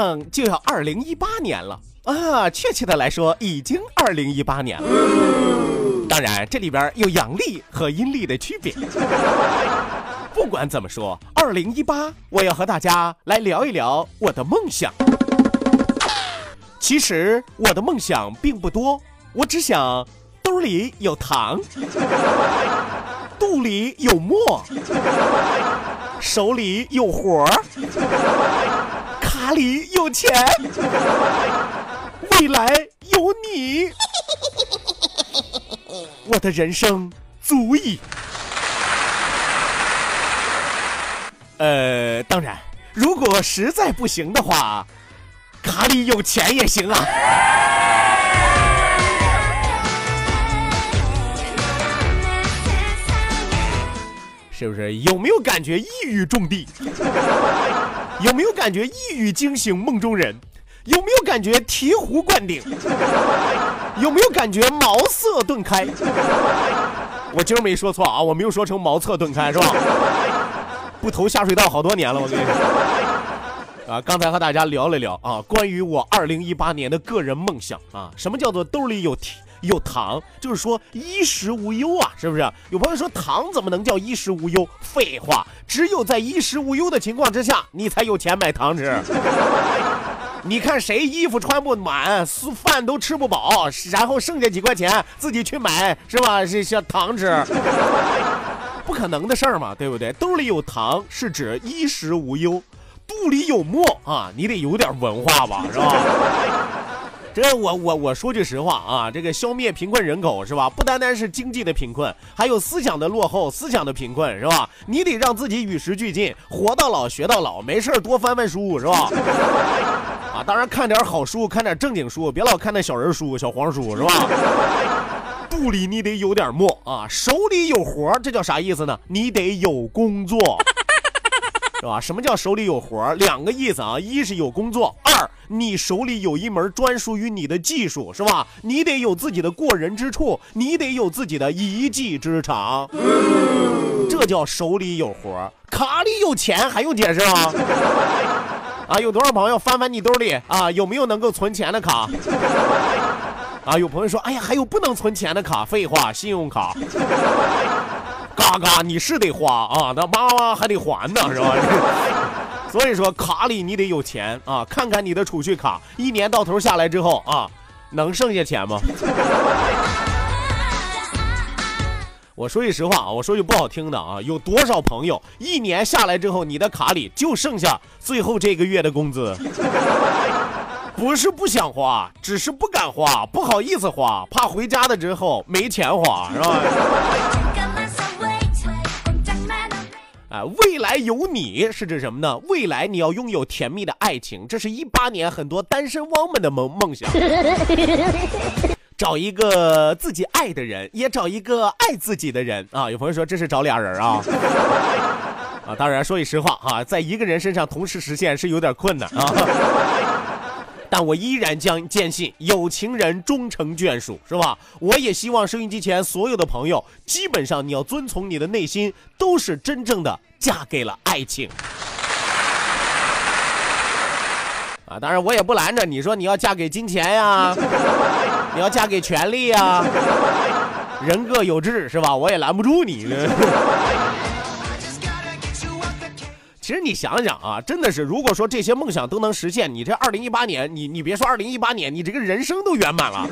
上就要二零一八年了啊！确切的来说，已经二零一八年了。当然，这里边有阳历和阴历的区别。不管怎么说，二零一八，我要和大家来聊一聊我的梦想。其实我的梦想并不多，我只想兜里有糖，肚里有墨，手里有活儿。卡里有钱，未来有你，我的人生足矣。呃，当然，如果实在不行的话，卡里有钱也行啊。是不是？有没有感觉一语中的？有没有感觉一语惊醒梦中人？有没有感觉醍醐灌顶？有没有感觉茅塞顿开？我今儿没说错啊，我没有说成茅塞顿开是吧？不投下水道好多年了，我跟你说。啊，刚才和大家聊了聊啊，关于我二零一八年的个人梦想啊，什么叫做兜里有提？有糖，就是说衣食无忧啊，是不是？有朋友说糖怎么能叫衣食无忧？废话，只有在衣食无忧的情况之下，你才有钱买糖吃。你看谁衣服穿不满，饭都吃不饱，然后剩下几块钱自己去买，是吧？这些糖吃，不可能的事儿嘛，对不对？兜里有糖是指衣食无忧，肚里有墨啊，你得有点文化吧，是吧？这我我我说句实话啊，这个消灭贫困人口是吧？不单单是经济的贫困，还有思想的落后、思想的贫困是吧？你得让自己与时俱进，活到老学到老，没事多翻翻书是吧？啊，当然看点好书，看点正经书，别老看那小人书、小黄书是吧？肚里你得有点墨啊，手里有活这叫啥意思呢？你得有工作。是吧？什么叫手里有活两个意思啊，一是有工作，二你手里有一门专属于你的技术，是吧？你得有自己的过人之处，你得有自己的一技之长，这叫手里有活卡里有钱还用解释吗？啊，有多少朋友翻翻你兜里啊？有没有能够存钱的卡？啊，有朋友说，哎呀，还有不能存钱的卡？废话，信用卡。嘎嘎，你是得花啊，那妈妈还得还呢，是吧？所以说卡里你得有钱啊，看看你的储蓄卡，一年到头下来之后啊，能剩下钱吗？我说句实话啊，我说句不好听的啊，有多少朋友一年下来之后，你的卡里就剩下最后这个月的工资？不是不想花，只是不敢花，不好意思花，怕回家的之后没钱花，是吧？啊，未来有你是指什么呢？未来你要拥有甜蜜的爱情，这是一八年很多单身汪们的梦梦想。找一个自己爱的人，也找一个爱自己的人啊！有朋友说这是找俩人啊？啊，当然说句实话啊，在一个人身上同时实现是有点困难啊。但我依然将坚信有情人终成眷属，是吧？我也希望收音机前所有的朋友，基本上你要遵从你的内心，都是真正的嫁给了爱情。啊，当然我也不拦着你说你要嫁给金钱呀，你要嫁给权力呀，人各有志是吧？我也拦不住你。其实你想想啊，真的是，如果说这些梦想都能实现，你这二零一八年，你你别说二零一八年，你这个人生都圆满了。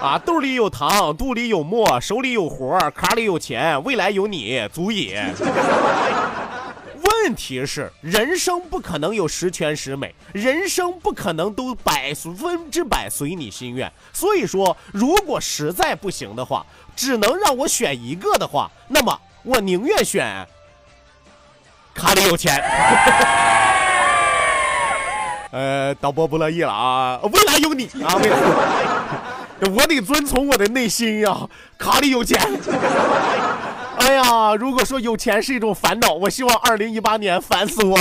啊，兜里有糖，肚里有墨，手里有活，卡里有钱，未来有你，足矣。问题是，人生不可能有十全十美，人生不可能都百分之百随你心愿。所以说，如果实在不行的话，只能让我选一个的话，那么我宁愿选卡里有钱。呃，导播不乐意了啊，未来有你啊，未来，我得遵从我的内心呀，卡里有钱。哎呀，如果说有钱是一种烦恼，我希望二零一八年烦死我。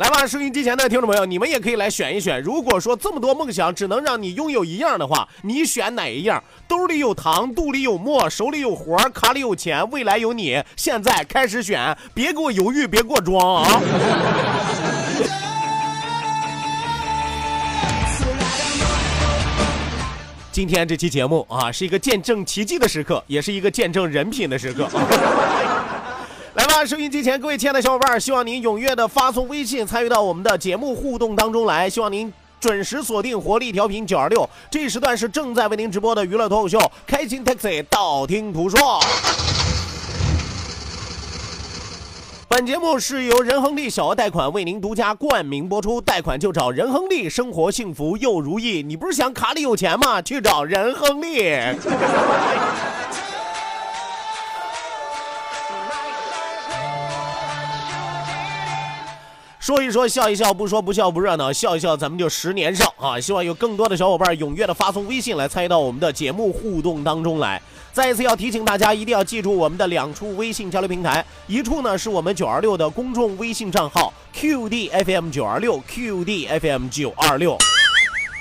来吧，收音机前的听众朋友，你们也可以来选一选。如果说这么多梦想只能让你拥有一样的话，你选哪一样？兜里有糖，肚里有墨，手里有活，卡里有钱，未来有你。现在开始选，别给我犹豫，别给我装啊！今天这期节目啊，是一个见证奇迹的时刻，也是一个见证人品的时刻。来吧，收音机前各位亲爱的小伙伴，希望您踊跃的发送微信参与到我们的节目互动当中来。希望您准时锁定活力调频九二六，这一时段是正在为您直播的娱乐脱口秀《开心 Taxi》，道听途说。本节目是由仁恒利小额贷款为您独家冠名播出，贷款就找仁恒利，生活幸福又如意。你不是想卡里有钱吗？去找仁恒利。说一说，笑一笑，不说不笑不热闹，笑一笑，咱们就十年少啊！希望有更多的小伙伴踊跃的发送微信来参与到我们的节目互动当中来。再一次要提醒大家，一定要记住我们的两处微信交流平台，一处呢是我们九二六的公众微信账号 QDFM 九二六 QDFM 九二六。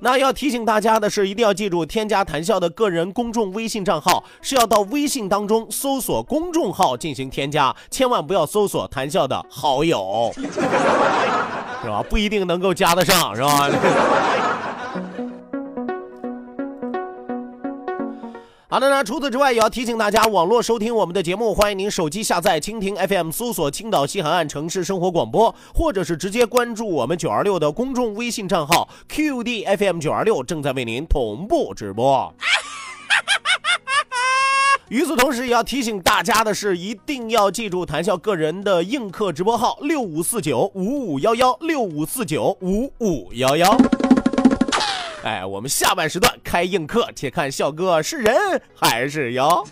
那要提醒大家的是，一定要记住添加谭笑的个人公众微信账号，是要到微信当中搜索公众号进行添加，千万不要搜索谭笑的好友。是吧？不一定能够加得上，是吧？好的呢。除此之外，也要提醒大家，网络收听我们的节目，欢迎您手机下载蜻蜓 FM，搜索青岛西海岸城市生活广播，或者是直接关注我们九二六的公众微信账号 QDFM 九二六，正在为您同步直播。与此同时，也要提醒大家的是，一定要记住谈笑个人的映客直播号六五四九五五幺幺六五四九五五幺幺。哎，我们下半时段开硬客，且看笑哥是人还是妖。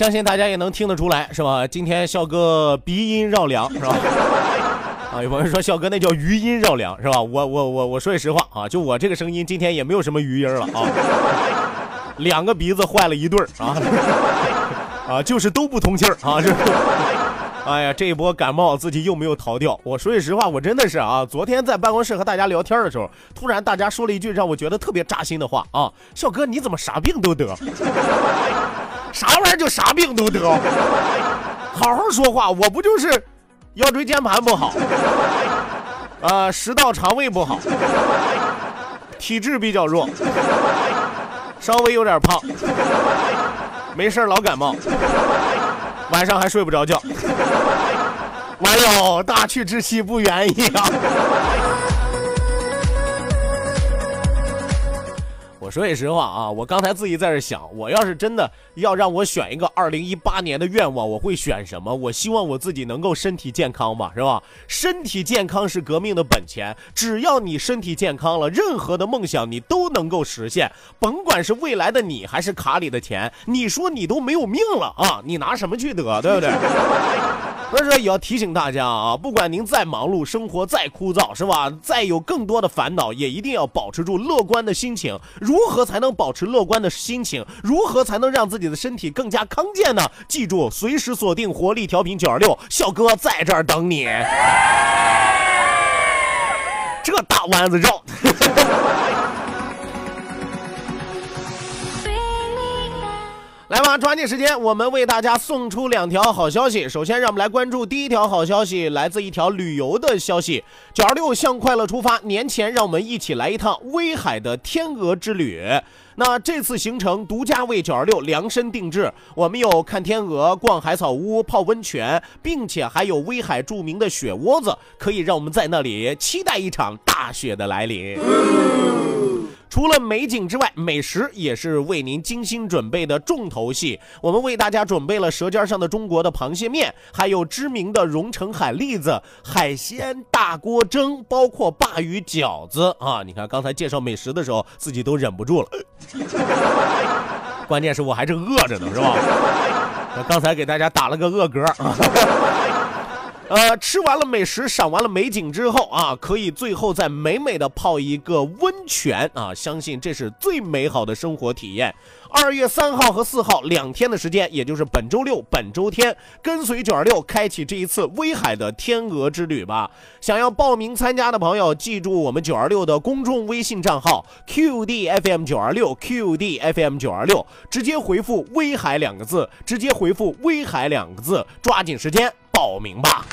相信大家也能听得出来，是吧？今天笑哥鼻音绕梁，是吧？啊，有朋友说笑哥那叫余音绕梁，是吧？我我我我说句实话啊，就我这个声音，今天也没有什么余音了啊，两个鼻子坏了一对儿啊，啊，就是都不通气儿啊，是。哎呀，这一波感冒自己又没有逃掉。我说句实话，我真的是啊，昨天在办公室和大家聊天的时候，突然大家说了一句让我觉得特别扎心的话啊，笑哥你怎么啥病都得？啥玩意儿就啥病都得，好好说话，我不就是腰椎间盘不好，啊，食道肠胃不好，体质比较弱，稍微有点胖，没事老感冒，晚上还睡不着觉，完了，大去之期不远矣啊！说句实话啊，我刚才自己在这想，我要是真的要让我选一个二零一八年的愿望，我会选什么？我希望我自己能够身体健康吧，是吧？身体健康是革命的本钱，只要你身体健康了，任何的梦想你都能够实现，甭管是未来的你还是卡里的钱，你说你都没有命了啊，你拿什么去得，对不对？所以说也要提醒大家啊，不管您再忙碌，生活再枯燥，是吧？再有更多的烦恼，也一定要保持住乐观的心情。如何才能保持乐观的心情？如何才能让自己的身体更加康健呢？记住，随时锁定活力调频九二六，笑哥在这儿等你。这大弯子绕。来吧，抓紧时间，我们为大家送出两条好消息。首先，让我们来关注第一条好消息，来自一条旅游的消息。九二六向快乐出发，年前让我们一起来一趟威海的天鹅之旅。那这次行程独家为九二六量身定制，我们有看天鹅、逛海草屋、泡温泉，并且还有威海著名的雪窝子，可以让我们在那里期待一场大雪的来临。除了美景之外，美食也是为您精心准备的重头戏。我们为大家准备了《舌尖上的中国》的螃蟹面，还有知名的荣成海蛎子、海鲜大锅蒸，包括鲅鱼饺子 啊！你看刚才介绍美食的时候，自己都忍不住了。关键是我还是饿着呢，是吧？刚才给大家打了个饿嗝。呃，吃完了美食，赏完了美景之后啊，可以最后再美美的泡一个温泉啊！相信这是最美好的生活体验。二月三号和四号两天的时间，也就是本周六、本周天，跟随九二六开启这一次威海的天鹅之旅吧。想要报名参加的朋友，记住我们九二六的公众微信账号 QDFM 九二六 QDFM 九二六，直接回复“威海”两个字，直接回复“威海”两个字，抓紧时间。报名吧！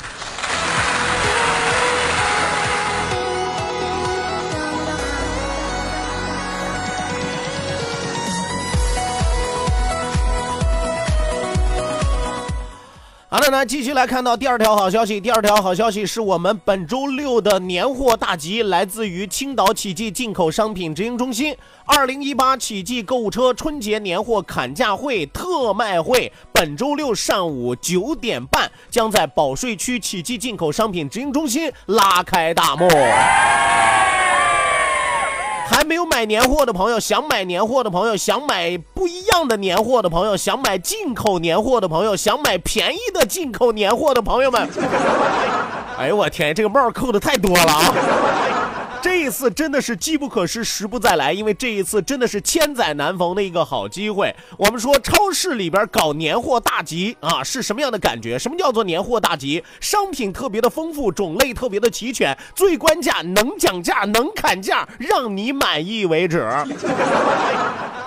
好的，那继续来看到第二条好消息。第二条好消息是我们本周六的年货大集，来自于青岛启记进口商品直营中心。二零一八启记购物车春节年货砍价会特卖会，本周六上午九点半将在保税区启记进口商品直营中心拉开大幕。还没有买年货的朋友，想买年货的朋友，想买不一样的年货的朋友，想买进口年货的朋友，想买便宜的进口年货的朋友们，哎呦我天，这个帽扣的太多了啊！这一次真的是机不可失，时不再来，因为这一次真的是千载难逢的一个好机会。我们说超市里边搞年货大集啊，是什么样的感觉？什么叫做年货大集？商品特别的丰富，种类特别的齐全，最关价能讲价，能砍价，让你满意为止。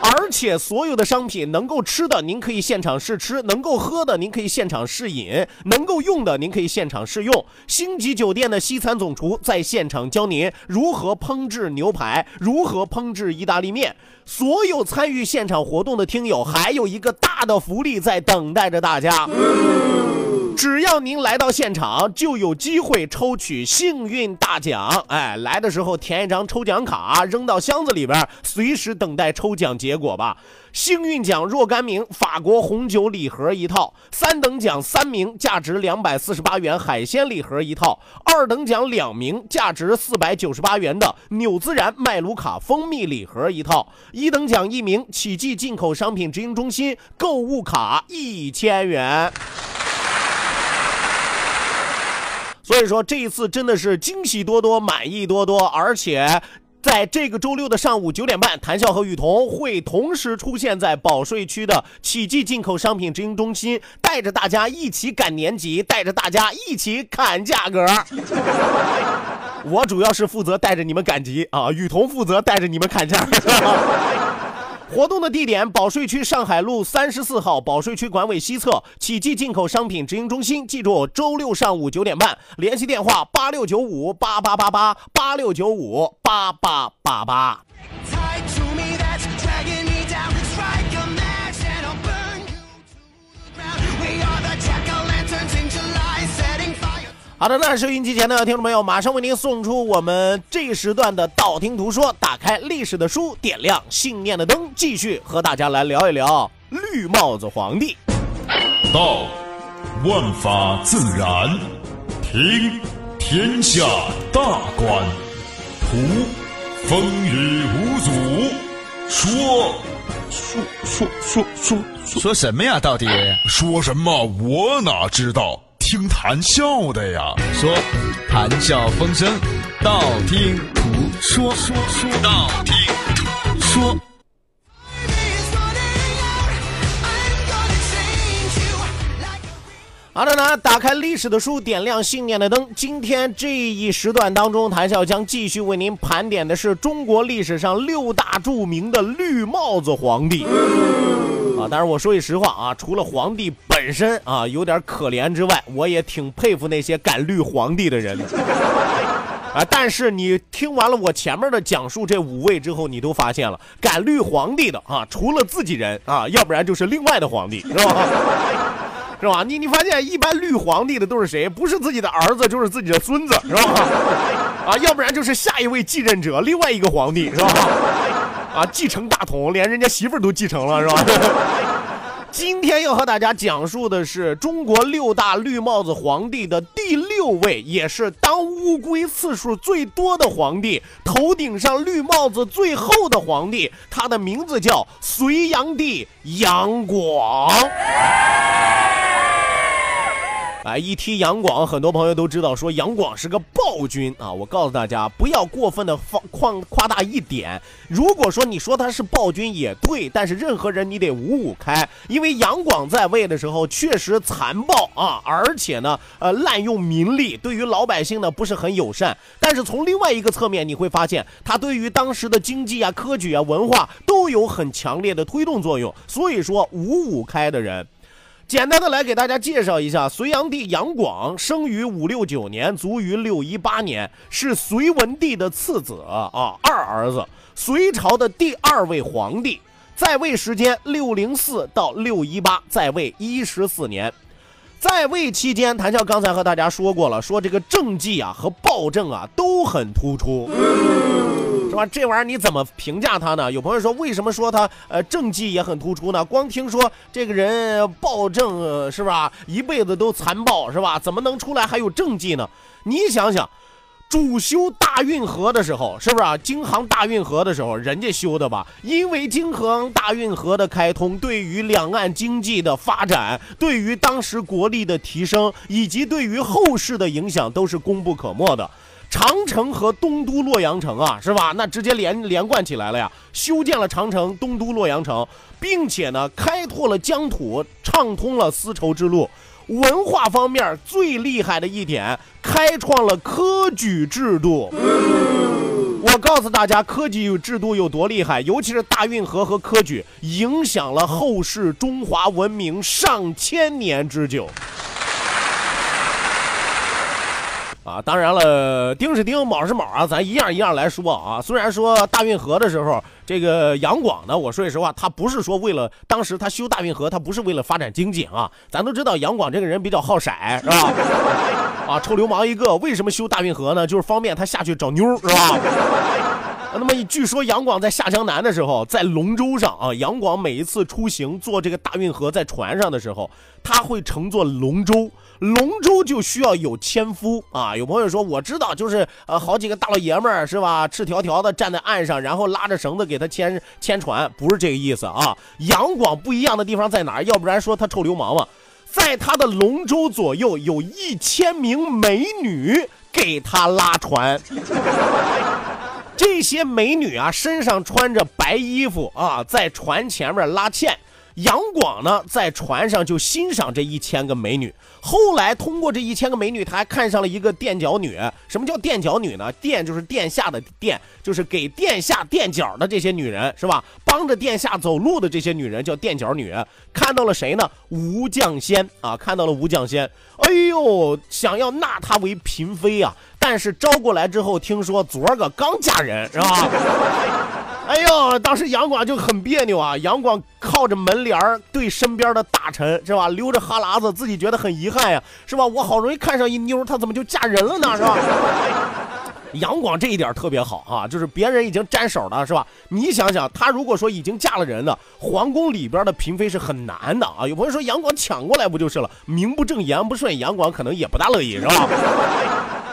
而且所有的商品能够吃的，您可以现场试吃；能够喝的，您可以现场试饮；能够用的，您可以现场试用。星级酒店的西餐总厨在现场教您如如何烹制牛排，如何烹制意大利面。所有参与现场活动的听友，还有一个大的福利在等待着大家。只要您来到现场，就有机会抽取幸运大奖。哎，来的时候填一张抽奖卡，扔到箱子里边，随时等待抽奖结果吧。幸运奖若干名法国红酒礼盒一套，三等奖三名价值两百四十八元海鲜礼盒一套，二等奖两名价值四百九十八元的纽兹然麦卢卡蜂蜜礼盒一套，一等奖一名启记进口商品直营中心购物卡一千元。所以说这一次真的是惊喜多多，满意多多，而且在这个周六的上午九点半，谭笑和雨桐会同时出现在保税区的启记进口商品直营中心，带着大家一起赶年级，带着大家一起砍价格。我主要是负责带着你们赶集啊，雨桐负责带着你们砍价。活动的地点：保税区上海路三十四号，保税区管委西侧启记进口商品直营中心。记住，周六上午九点半，联系电话八六九五八八八八八六九五八八八八。好的，那收音机前的听众朋友，马上为您送出我们这时段的道听途说，打开历史的书，点亮信念的灯，继续和大家来聊一聊绿帽子皇帝。道，万法自然；听，天下大观；图，风雨无阻；说，说说说说说什么呀？到底说什么？我哪知道？听谈笑的呀。说谈笑风生，道听途说，说说道听途说。好的呢，打开历史的书，点亮信念的灯。今天这一时段当中，谭笑将继续为您盘点的是中国历史上六大著名的绿帽子皇帝。啊，但是我说句实话啊，除了皇帝本身啊有点可怜之外，我也挺佩服那些敢绿皇帝的人。啊，但是你听完了我前面的讲述这五位之后，你都发现了，敢绿皇帝的啊，除了自己人啊，要不然就是另外的皇帝，是吧？是吧？你你发现一般绿皇帝的都是谁？不是自己的儿子，就是自己的孙子，是吧？啊，要不然就是下一位继任者，另外一个皇帝，是吧？啊，继承大统，连人家媳妇儿都继承了，是吧？今天要和大家讲述的是中国六大绿帽子皇帝的第六位，也是当乌龟次数最多的皇帝，头顶上绿帽子最厚的皇帝，他的名字叫隋炀帝杨广。哎，一提杨广，很多朋友都知道，说杨广是个暴君啊。我告诉大家，不要过分的放夸夸大一点。如果说你说他是暴君也对，但是任何人你得五五开，因为杨广在位的时候确实残暴啊，而且呢，呃，滥用民力，对于老百姓呢不是很友善。但是从另外一个侧面，你会发现他对于当时的经济啊、科举啊、文化都有很强烈的推动作用。所以说，五五开的人。简单的来给大家介绍一下，隋炀帝杨广生于五六九年，卒于六一八年，是隋文帝的次子啊，二儿子，隋朝的第二位皇帝，在位时间六零四到六一八，在位一十四年。在位期间，谭笑刚才和大家说过了，说这个政绩啊和暴政啊都很突出。是吧？这玩意儿你怎么评价他呢？有朋友说，为什么说他呃政绩也很突出呢？光听说这个人暴政是吧？一辈子都残暴是吧？怎么能出来还有政绩呢？你想想，主修大运河的时候，是不是啊？京杭大运河的时候，人家修的吧？因为京杭大运河的开通，对于两岸经济的发展，对于当时国力的提升，以及对于后世的影响，都是功不可没的。长城和东都洛阳城啊，是吧？那直接连连贯起来了呀！修建了长城、东都洛阳城，并且呢，开拓了疆土，畅通了丝绸之路。文化方面最厉害的一点，开创了科举制度。我告诉大家，科举制度有多厉害，尤其是大运河和科举，影响了后世中华文明上千年之久。啊，当然了，丁是丁，卯是卯啊，咱一样一样来说啊。虽然说大运河的时候，这个杨广呢，我说句实话，他不是说为了当时他修大运河，他不是为了发展经济啊。咱都知道杨广这个人比较好色，是吧？啊，臭流氓一个。为什么修大运河呢？就是方便他下去找妞，是吧？那么据说杨广在下江南的时候，在龙舟上啊，杨广每一次出行坐这个大运河在船上的时候，他会乘坐龙舟。龙舟就需要有纤夫啊！有朋友说，我知道，就是呃，好几个大老爷们儿是吧，赤条条的站在岸上，然后拉着绳子给他牵牵船，不是这个意思啊。杨广不一样的地方在哪儿？要不然说他臭流氓嘛，在他的龙舟左右有一千名美女给他拉船，这些美女啊，身上穿着白衣服啊，在船前面拉纤。杨广呢，在船上就欣赏这一千个美女。后来通过这一千个美女，他还看上了一个垫脚女。什么叫垫脚女呢？垫就是殿下的垫，就是给殿下垫脚的这些女人，是吧？帮着殿下走路的这些女人叫垫脚女。看到了谁呢？吴绛仙啊，看到了吴绛仙。哎呦，想要纳她为嫔妃啊！但是招过来之后，听说昨儿个刚嫁人，是吧？哎呦，啊，当时杨广就很别扭啊，杨广靠着门帘儿对身边的大臣是吧，流着哈喇子，自己觉得很遗憾呀，是吧？我好容易看上一妞，她怎么就嫁人了呢，是吧？杨广这一点特别好啊，就是别人已经沾手了，是吧？你想想，他如果说已经嫁了人了，皇宫里边的嫔妃是很难的啊。有朋友说杨广抢过来不就是了？名不正言不顺，杨广可能也不大乐意，是吧？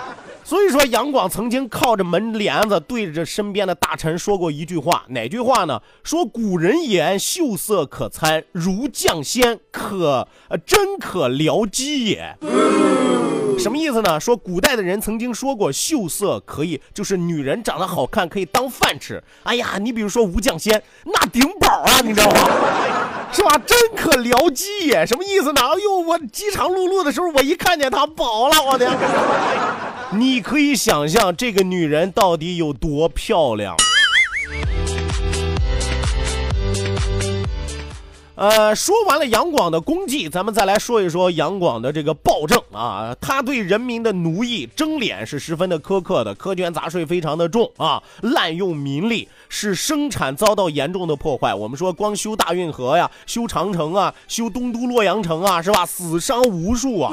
所以说，杨广曾经靠着门帘子对着身边的大臣说过一句话，哪句话呢？说古人言秀色可餐，如将仙，可呃真可撩肌也。什么意思呢？说古代的人曾经说过，秀色可以，就是女人长得好看可以当饭吃。哎呀，你比如说吴将仙，那顶饱啊，你知道吗？是吧？真可撩鸡耶，什么意思呢？哎呦，我饥肠辘辘的时候，我一看见她饱了，我的。你可以想象这个女人到底有多漂亮。呃，说完了杨广的功绩，咱们再来说一说杨广的这个暴政啊。他对人民的奴役征敛是十分的苛刻的，苛捐杂税非常的重啊，滥用民力，使生产遭到严重的破坏。我们说，光修大运河呀，修长城啊，修东都洛阳城啊，是吧？死伤无数啊。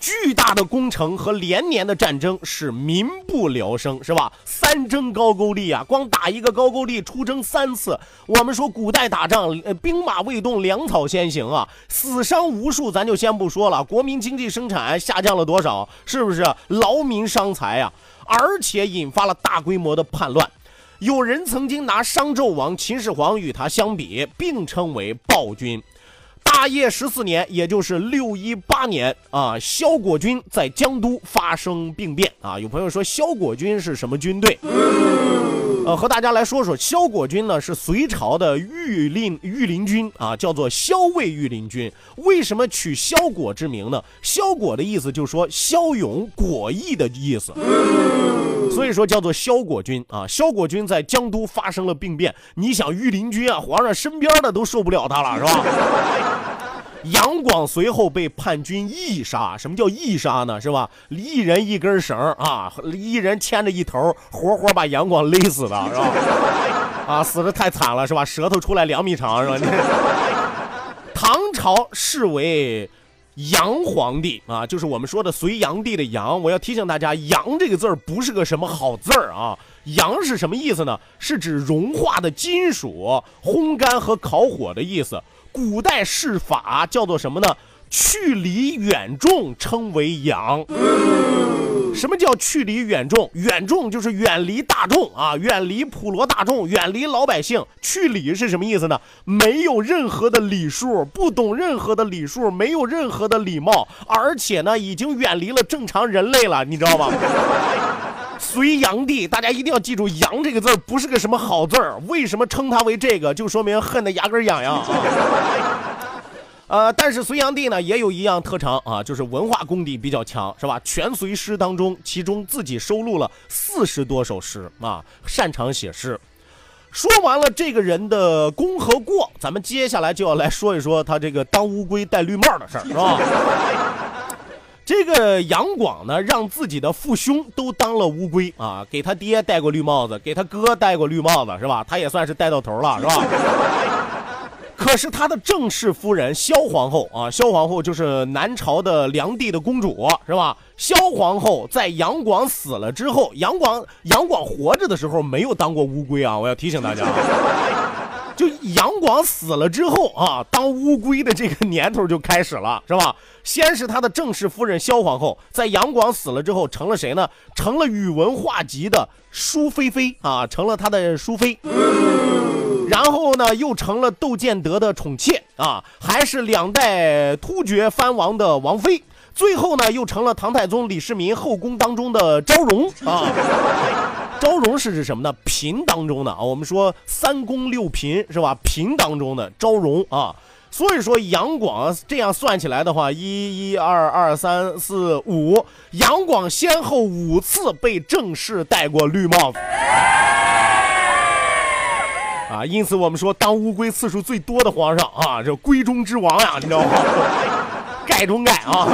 巨大的工程和连年的战争是民不聊生，是吧？三征高句丽啊，光打一个高句丽出征三次。我们说古代打仗，呃，兵马未动，粮草先行啊，死伤无数，咱就先不说了。国民经济生产下降了多少？是不是劳民伤财啊？而且引发了大规模的叛乱。有人曾经拿商纣王秦始皇与他相比，并称为暴君。大业十四年，也就是六一八年啊，萧果军在江都发生病变啊。有朋友说萧果军是什么军队？呃，和大家来说说，萧果军呢是隋朝的御令御林军啊，叫做萧卫御林军。为什么取萧果之名呢？萧果的意思就是说骁勇果毅的意思，所以说叫做萧果军啊。萧果军在江都发生了兵变，你想御林军啊，皇上身边的都受不了他了，是吧？杨广随后被叛军缢杀。什么叫缢杀呢？是吧？一人一根绳啊，一人牵着一头，活活把杨广勒死的，是吧？啊，死的太惨了，是吧？舌头出来两米长，是吧？唐朝视为杨皇帝啊，就是我们说的隋炀帝的杨。我要提醒大家，杨这个字儿不是个什么好字儿啊。杨是什么意思呢？是指融化的金属，烘干和烤火的意思。古代释法叫做什么呢？去离远重称为阳。什么叫去离远众？远众就是远离大众啊，远离普罗大众，远离老百姓。去礼是什么意思呢？没有任何的礼数，不懂任何的礼数，没有任何的礼貌，而且呢，已经远离了正常人类了，你知道吗？隋炀帝，大家一定要记住“炀”这个字不是个什么好字儿。为什么称他为这个？就说明恨得牙根痒痒！呃，但是隋炀帝呢，也有一样特长啊，就是文化功底比较强，是吧？全隋诗当中，其中自己收录了四十多首诗啊，擅长写诗。说完了这个人的功和过，咱们接下来就要来说一说他这个当乌龟戴绿帽的事儿，是吧？这个杨广呢，让自己的父兄都当了乌龟啊，给他爹戴过绿帽子，给他哥戴过绿帽子，是吧？他也算是戴到头了，是吧？可是他的正室夫人萧皇后啊，萧皇后就是南朝的梁帝的公主，是吧？萧皇后在杨广死了之后，杨广杨广活着的时候没有当过乌龟啊，我要提醒大家，就杨广死了之后啊，当乌龟的这个年头就开始了，是吧？先是他的正室夫人萧皇后，在杨广死了之后成了谁呢？成了宇文化及的淑妃妃啊，成了他的淑妃。然后呢，又成了窦建德的宠妾啊，还是两代突厥藩王的王妃。最后呢，又成了唐太宗李世民后宫当中的昭容啊。昭容是指什么呢？嫔当中的啊。我们说三宫六嫔是吧？嫔当中的昭容啊。所以说杨广这样算起来的话，一、一、二、二、三、四、五，杨广先后五次被正式戴过绿帽子。啊，因此我们说当乌龟次数最多的皇上啊，这龟中之王呀，你知道吗？盖中盖啊。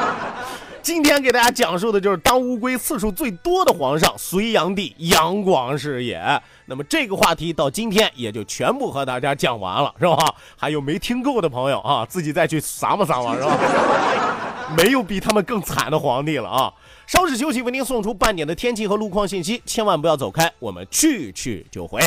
今天给大家讲述的就是当乌龟次数最多的皇上隋炀帝杨广是也。那么这个话题到今天也就全部和大家讲完了，是吧？还有没听够的朋友啊，自己再去撒吧撒吧，是吧？没有比他们更惨的皇帝了啊！稍事休息，为您送出半点的天气和路况信息，千万不要走开，我们去去就回。